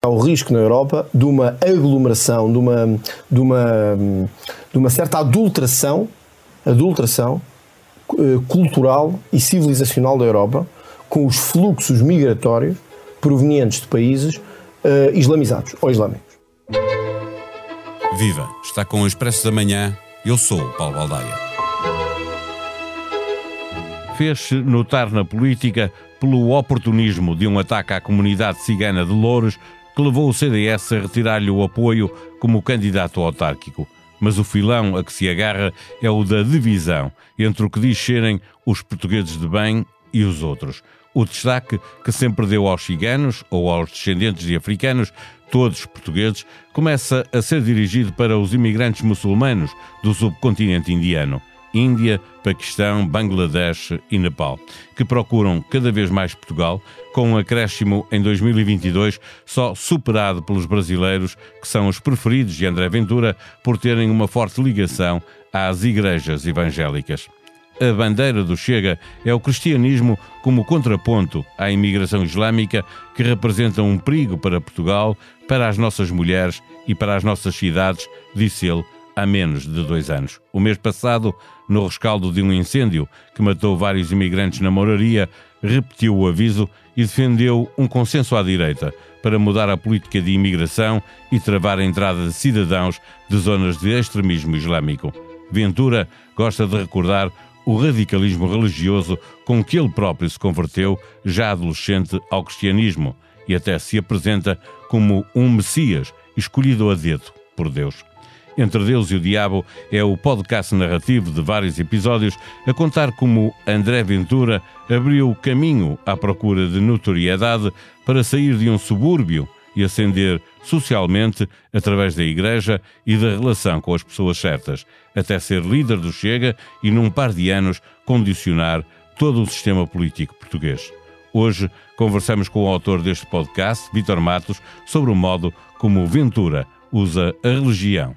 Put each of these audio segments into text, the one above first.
Há o risco na Europa de uma aglomeração, de uma, de uma, de uma certa adulteração, adulteração eh, cultural e civilizacional da Europa com os fluxos migratórios provenientes de países uh, islamizados ou islâmicos. Viva! Está com o Expresso da Manhã. Eu sou o Paulo Baldaia. Fez-se notar na política pelo oportunismo de um ataque à comunidade cigana de Louros que levou o CDS a retirar-lhe o apoio como candidato autárquico. Mas o filão a que se agarra é o da divisão entre o que diz serem os portugueses de bem e os outros. O destaque que sempre deu aos ciganos ou aos descendentes de africanos, todos portugueses, começa a ser dirigido para os imigrantes muçulmanos do subcontinente indiano. Índia, Paquistão, Bangladesh e Nepal, que procuram cada vez mais Portugal, com um acréscimo em 2022 só superado pelos brasileiros, que são os preferidos de André Ventura por terem uma forte ligação às igrejas evangélicas. A bandeira do Chega é o cristianismo como contraponto à imigração islâmica, que representa um perigo para Portugal, para as nossas mulheres e para as nossas cidades, disse ele há menos de dois anos. O mês passado, no rescaldo de um incêndio que matou vários imigrantes na moraria, repetiu o aviso e defendeu um consenso à direita para mudar a política de imigração e travar a entrada de cidadãos de zonas de extremismo islâmico. Ventura gosta de recordar o radicalismo religioso com que ele próprio se converteu, já adolescente, ao cristianismo e até se apresenta como um Messias escolhido a dedo por Deus. Entre Deus e o Diabo é o podcast narrativo de vários episódios a contar como André Ventura abriu o caminho à procura de notoriedade para sair de um subúrbio e ascender socialmente através da Igreja e da relação com as pessoas certas, até ser líder do Chega e, num par de anos, condicionar todo o sistema político português. Hoje conversamos com o autor deste podcast, Vitor Matos, sobre o modo como Ventura usa a religião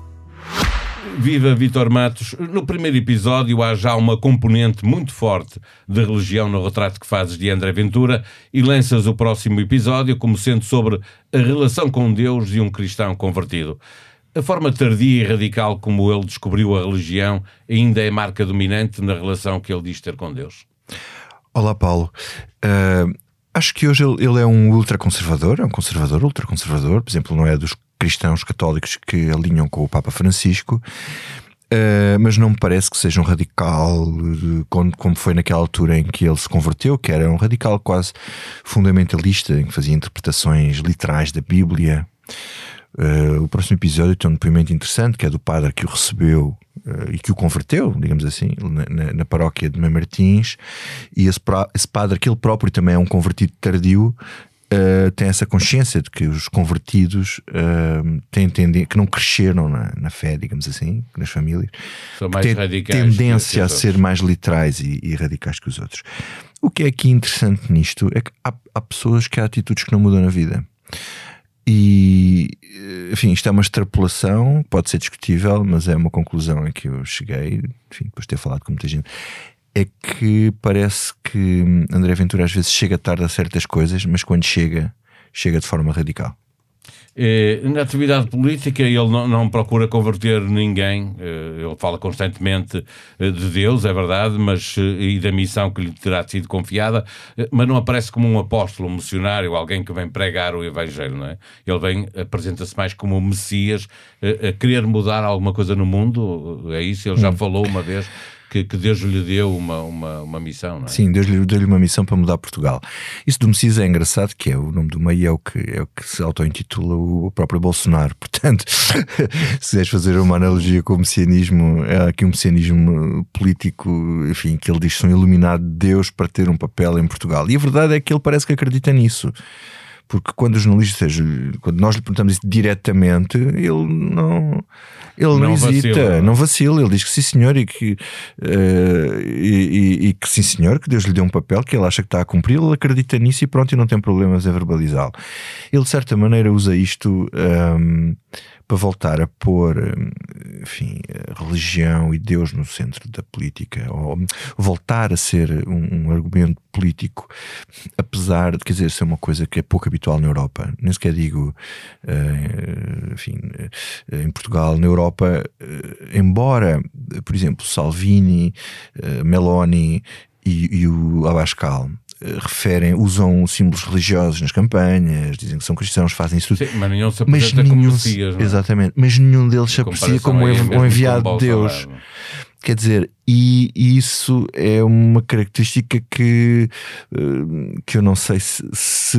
Viva Vitor Matos. No primeiro episódio há já uma componente muito forte de religião no retrato que fazes de André Ventura e lanças o próximo episódio como sendo sobre a relação com Deus de um cristão convertido. A forma tardia e radical como ele descobriu a religião ainda é marca dominante na relação que ele diz ter com Deus. Olá, Paulo. Uh, acho que hoje ele, ele é um ultraconservador, é um conservador, ultraconservador. Por exemplo, não é dos cristãos católicos que alinham com o Papa Francisco. Uh, mas não me parece que seja um radical como, como foi naquela altura em que ele se converteu, que era um radical quase fundamentalista, em que fazia interpretações literais da Bíblia. Uh, o próximo episódio tem um depoimento interessante que é do padre que o recebeu e que o converteu, digamos assim, na, na, na paróquia de Mãe Martins. E esse, esse padre, que ele próprio também é um convertido tardio, uh, tem essa consciência de que os convertidos uh, têm tendência, que não cresceram na, na, fé, digamos assim, nas famílias, São mais têm radicais tendência a ser mais literais e, e, radicais que os outros. O que é aqui interessante nisto é que há, há pessoas que há atitudes que não mudam na vida. E, enfim, isto é uma extrapolação, pode ser discutível, mas é uma conclusão em que eu cheguei, enfim, depois de ter falado com muita gente é que parece que André Ventura às vezes chega tarde a certas coisas, mas quando chega, chega de forma radical. É, na atividade política, ele não, não, procura converter ninguém. Eh, ele fala constantemente eh, de Deus, é verdade, mas e da missão que lhe terá sido confiada, mas não aparece como um apóstolo, um missionário, alguém que vem pregar o Evangelho, não é? Ele vem, apresenta-se mais como um Messias, a querer mudar alguma coisa no mundo. É isso. Ele já hum. falou uma vez que, que Deus lhe deu uma, uma, uma missão, não é? Sim, Deus lhe deu-lhe uma missão para mudar Portugal. Isso do Messias é engraçado, que é o nome do meio, é o que, é o que se auto-intitula o próprio Bolsonaro. Portanto, se quiseres fazer uma analogia com o messianismo, é aqui um messianismo político, enfim, que ele diz que são iluminados de Deus para ter um papel em Portugal. E a verdade é que ele parece que acredita nisso Porque quando os jornalistas, quando nós lhe perguntamos isso diretamente, ele não, ele não, não hesita, vacila. não vacila. Ele diz que sim, senhor, e que, uh, e, e, e, que sim, senhor, que Deus lhe deu um papel que ele acha que está a cumprir, ele acredita nisso e pronto, e não tem problemas em verbalizá-lo. Ele, de certa maneira, usa isto. Um, para voltar a pôr, enfim, religião e Deus no centro da política, ou voltar a ser um, um, argumento político, apesar de, quer dizer, ser uma coisa que é pouco habitual na Europa. Nem sequer digo, uh, enfim, uh, em Portugal, na Europa, uh, embora, por exemplo, Salvini, Meloni e, e o Abascal referem, usam símbolos religiosos nas campanhas, dizem que são cristãos, fazem isso tudo. Sim, mas nenhum se mas nenhum, como Messias, não é? Exatamente, mas nenhum deles se aprecia como um enviado de Deus. Quer dizer, e isso é uma característica que, eh, que eu não sei se, se,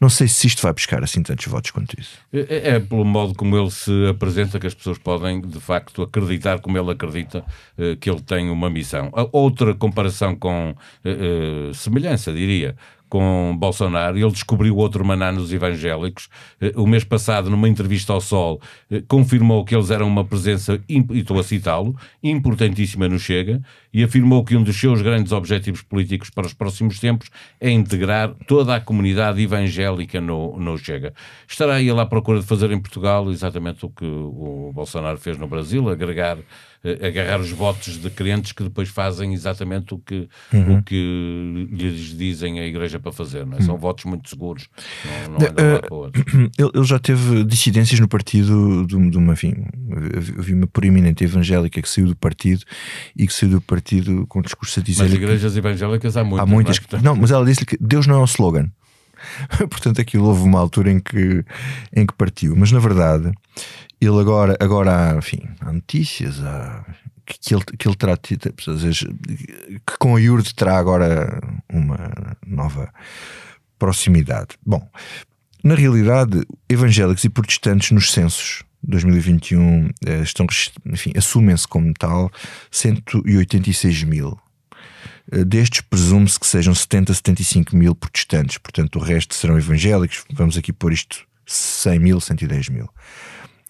não sei se isto vai buscar assim tantos votos quanto isso. É, é, pelo modo como ele se apresenta que as pessoas podem de facto acreditar como ele acredita eh, que ele tem uma missão. Outra comparação com uh, semelhança, diria, com Bolsonaro, ele descobriu outro maná nos evangélicos. Eh, o mês passado, numa entrevista ao Sol, eh, confirmou que eles eram uma presença, e estou a citá-lo, importantíssima no Chega, e afirmou que um dos seus grandes objetivos políticos para os próximos tempos é integrar toda a comunidade evangélica no, no Chega. Estará ele à procura de fazer em Portugal exatamente o que o Bolsonaro fez no Brasil, agregar agarrar os votos de crentes que depois fazem exatamente o que, uhum. o que lhes dizem a Igreja para fazer. Não é? São uhum. votos muito seguros, não, não andam lá para. Ele, ele já teve dissidências no partido de, de uma, enfim, vi uma proeminente evangélica que saiu do partido e que saiu do partido com discurso a dizer. Mas igrejas que, evangélicas há muitas. Há muitas. Não, não, mas ela disse que Deus não é o slogan. Portanto, aquilo houve uma altura em que, em que partiu. Mas na verdade, ele agora, agora há, enfim, há notícias, há, que, ele, que ele terá que com a IURD terá agora uma nova proximidade. Bom, na realidade, evangélicos e protestantes nos censos 2021 eh, estão, enfim, assumem-se como tal 186 mil. Eh, destes, presume-se que sejam 70, 75 mil protestantes, portanto, o resto serão evangélicos. Vamos aqui pôr isto 100 mil, 110 mil.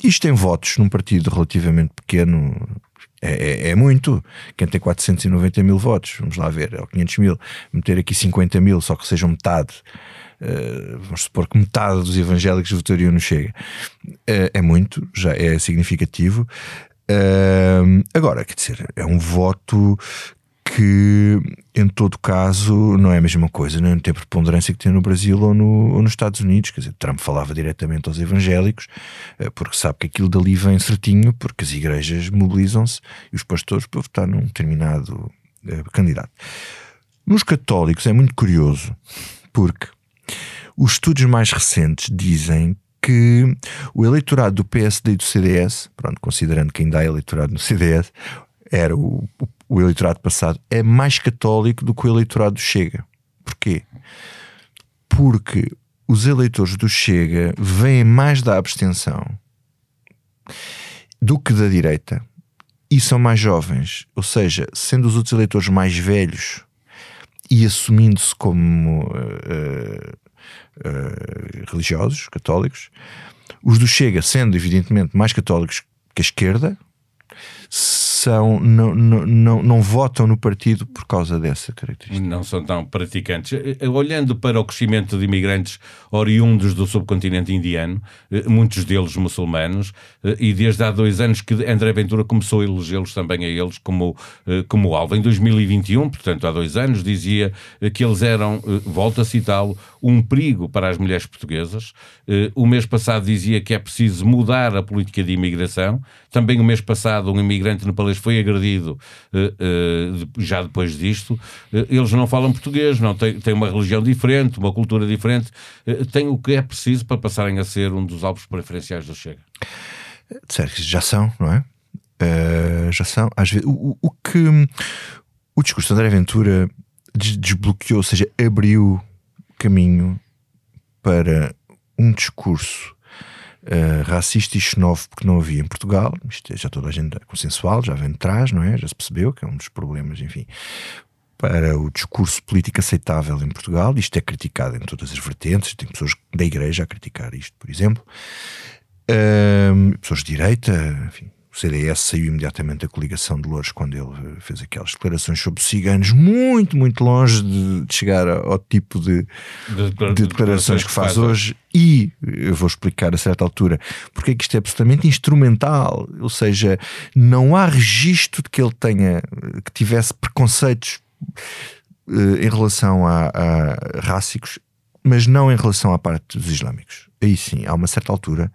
Isto em votos num partido relativamente pequeno é, é, é, muito. Quem tem 490 mil votos, vamos lá ver, ou 500 mil, meter aqui 50 mil, só que sejam metade. Uh, vamos supor que metade dos evangélicos votariam no Chega. Uh, é muito, já é significativo. Uh, agora, quer dizer, é um voto que em todo caso não é a mesma coisa, não tem preponderância que tem no Brasil ou, no, ou nos Estados Unidos. Quer dizer, Trump falava diretamente aos evangélicos, eh, porque sabe que aquilo dali vem certinho, porque as igrejas mobilizam-se e os pastores para votar num determinado eh, candidato. Nos católicos é muito curioso, porque os estudos mais recentes dizem que o eleitorado do PSD e do CDS, pronto, considerando que ainda há eleitorado no CDS, era o, o o eleitorado passado, é mais católico do que o eleitorado do Chega. Porquê? Porque os eleitores do Chega vêm mais da abstenção do que da direita e são mais jovens. Ou seja, sendo os outros eleitores mais velhos e assumindo-se como uh, uh, religiosos, católicos, os do Chega, sendo evidentemente mais católicos que a esquerda, são, não, não, não, não votam no partido por causa dessa característica. Não são tão praticantes. Eh, eh, olhando para o crescimento de imigrantes oriundos do subcontinente indiano, eh, muitos deles muçulmanos, e desde há dois anos que André Ventura começou a elegê-los também a eles como, como alvo. Em 2021, portanto há dois anos, dizia que eles eram, volto a citá-lo, um perigo para as mulheres portuguesas. O mês passado dizia que é preciso mudar a política de imigração. Também o mês passado um imigrante nepalês foi agredido já depois disto. Eles não falam português, não têm, têm uma religião diferente, uma cultura diferente. Têm o que é preciso para passarem a ser um dos alvos preferenciais do Chega. Certo, já são, não é? Uh, já são. Às vezes, o, o, que o discurso de André Ventura desbloqueou, ou seja, abriu caminho para um discurso uh, racista e xenófobo que não havia em Portugal. Isto é, já toda a gente é consensual, já vem de trás, não é? Já se percebeu que é um dos problemas, enfim. para o discurso político aceitável em Portugal. Isto é criticado em todas as vertentes, tem pessoas da Igreja a criticar isto, por exemplo. Um, pessoas de direita, enfim, o CDS saiu imediatamente da coligação de Louros quando ele fez aquelas declarações sobre ciganos, muito, muito longe de, de chegar ao, tipo de, de, de, de declarações que faz hoje. E eu vou explicar a certa altura porque é que isto é absolutamente instrumental, ou seja, não há registro de que ele tenha, que tivesse preconceitos eh, em relação a, a rácicos, mas não em relação à parte dos islâmicos. Aí sim, há uma certa altura,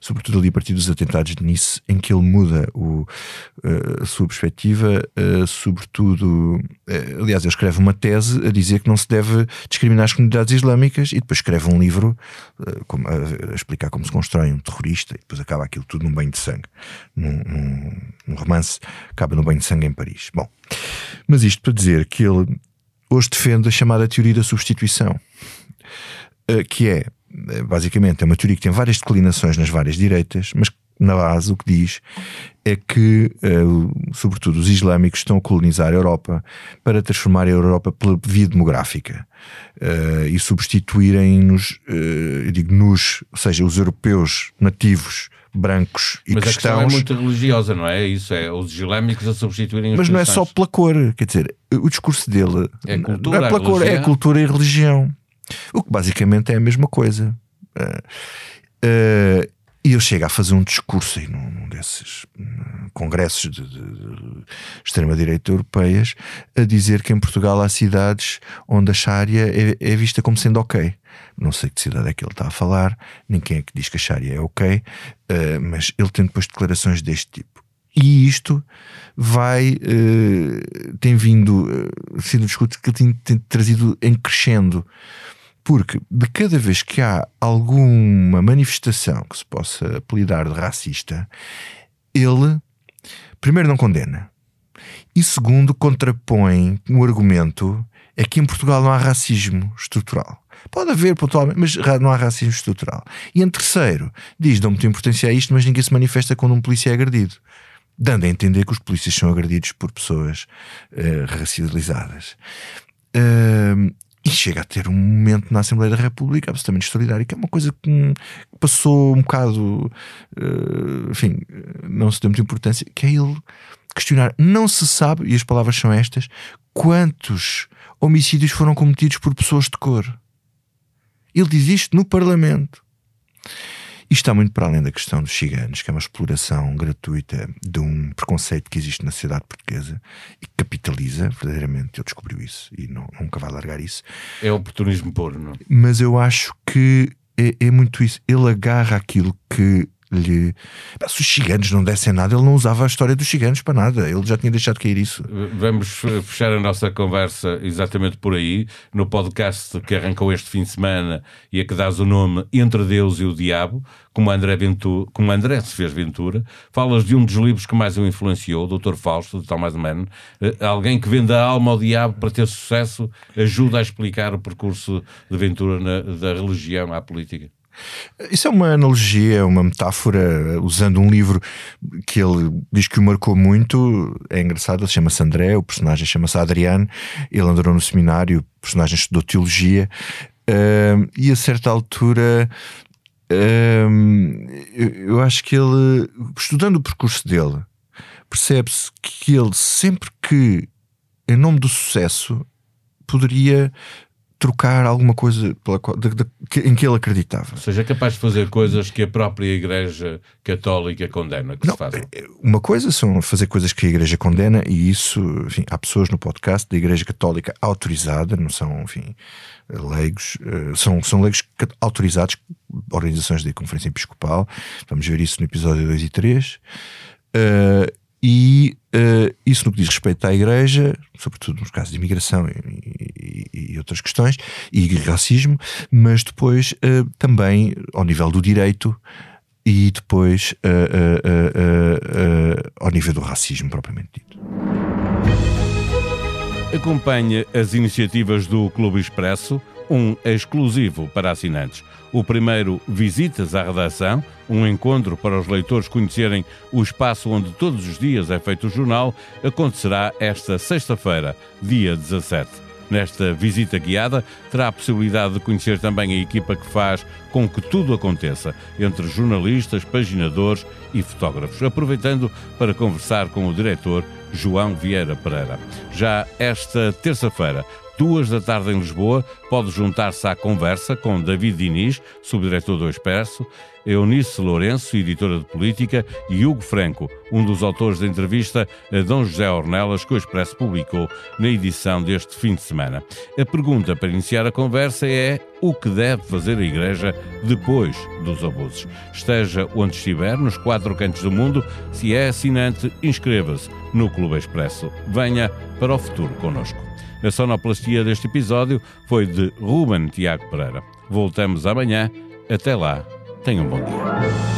sobretudo ali a partir dos atentados de Nice, em que ele muda o, uh, a sua perspectiva, uh, sobretudo, uh, aliás, ele escreve uma tese a dizer que não se deve discriminar as comunidades islâmicas e depois escreve um livro como, a, a, explicar como se constrói um terrorista e depois acaba aquilo tudo num banho de sangue. Num, num, num romance, acaba num banho de sangue em Paris. Bom, mas isto para dizer que ele hoje defende a chamada teoria da substituição, que é eh, basicamente é uma teoria que tem várias declinações nas várias direitas, mas na base o que diz é que, uh, sobretudo, os islâmicos estão a colonizar a Europa para transformar a Europa pela via demográfica e substituírem-nos, uh, digo nos, ou seja, os europeus nativos brancos e Mas cristãos. Mas a questão é muito religiosa, não é? Isso é os islâmicos a substituírem os Mas cristãos. não é só pela cor, quer dizer, o discurso dele é cultura, não é pela cor, é cultura e religião. O que basicamente é a mesma coisa. Uh, uh, e ele chega a fazer um discurso aí num, desses uh, congressos de, de, de extrema-direita europeias a dizer que em Portugal há cidades onde a Sharia é, é, vista como sendo ok. Não sei que cidade é que ele está a falar, quem é que diz que a Sharia é ok, uh, mas ele tem depois declarações deste tipo. E isto vai, uh, tem vindo, uh, sendo discutido que ele tem, tem trazido em crescendo porque de cada vez que há alguma manifestação que se possa apelidar de racista, ele, primeiro, não condena, e segundo, contrapõe o argumento é que em Portugal não há racismo estrutural. Pode haver pontualmente, mas não há racismo estrutural. E em terceiro, diz: dão muita importância a isto, mas ninguém se manifesta quando um polícia é agredido. Dando a entender que os polícias são agredidos por pessoas uh, racializadas. Uh, e chega a ter um momento na Assembleia da República absolutamente extraordinário, que é uma coisa que passou um bocado, uh, enfim, não se deu muita importância, que é ele questionar. Não se sabe, e as palavras são estas, quantos homicídios foram cometidos por pessoas de cor. Ele diz isto no Parlamento. Isto está muito para além da questão dos ciganos, que é uma exploração gratuita de um preconceito que existe na sociedade portuguesa e que capitaliza, verdadeiramente. Ele descobriu isso e não, nunca vai largar isso. É oportunismo puro, não? Mas eu acho que é, é muito isso. Ele agarra aquilo que lhe. Se os ciganos não dessem nada, ele não usava a história dos ciganos para nada. Ele já tinha deixado cair isso. Vamos fechar a nossa conversa exatamente por aí, no podcast que arrancou este fim de semana e a que dás o nome Entre Deus e o Diabo, como André, Ventura, como André se fez Ventura. Falas de um dos livros que mais o influenciou, Dr. Fausto, de Thomas Mann. Eh, alguém que vende a alma ao diabo para ter sucesso ajuda a explicar o percurso de Ventura na, da religião à política. Isso é uma analogia, uma metáfora, usando um livro que ele diz que o marcou muito. É engraçado, ele chama-se André, o personagem chama-se Adriano, ele andou no seminário, o personagem estudou teologia, uh, e a certa altura. Eu, eu acho que ele, estudando o percurso dele, percebe-se que ele, sempre que, em nome do sucesso, poderia trocar alguma coisa pela, de, de, em que ele acreditava. Ou seja, é capaz de fazer coisas que a própria Igreja Católica condena que Não, se façam. É, uma coisa são fazer coisas que a Igreja condena, e isso, enfim, há pessoas no podcast da Igreja Católica autorizada, não são, enfim, leigos, eh, são, são leigos autorizados, organizações da Conferência Episcopal, vamos ver isso no episódio 2 e 3. Uh, e uh, isso no que diz respeito à Igreja, sobretudo nos casos de imigração e, e, e outras questões, e racismo, mas depois uh, também ao nível do direito e depois uh, ao nível do racismo propriamente dito. Acompanhe as iniciativas do Clube Expresso um exclusivo para assinantes. O primeiro, Visitas à Redação, um encontro para os leitores conhecerem o espaço onde todos os dias é feito o jornal, acontecerá esta sexta-feira, dia 17. Nesta visita guiada, terá a possibilidade de conhecer também a equipa que faz com que tudo aconteça, entre jornalistas, paginadores e fotógrafos, aproveitando para conversar com o diretor João Vieira Pereira. Já esta terça-feira, duas da tarde em Lisboa, pode juntar-se à conversa com David Diniz, subdiretor do Expresso, Eunice Lourenço, editora de política, e Hugo Franco, um dos autores da entrevista a Dom José Ornelas que o Expresso publicou na edição deste fim de semana. A pergunta para iniciar a conversa é o que deve fazer a Igreja depois dos abusos. Esteja onde estiver, nos quatro cantos do mundo, se é assinante, inscreva-se no Clube Expresso. Venha para o futuro conosco. A sonoplastia deste episódio foi de Ruben Tiago Pereira. Voltamos amanhã. Até lá. Tenham um bom dia.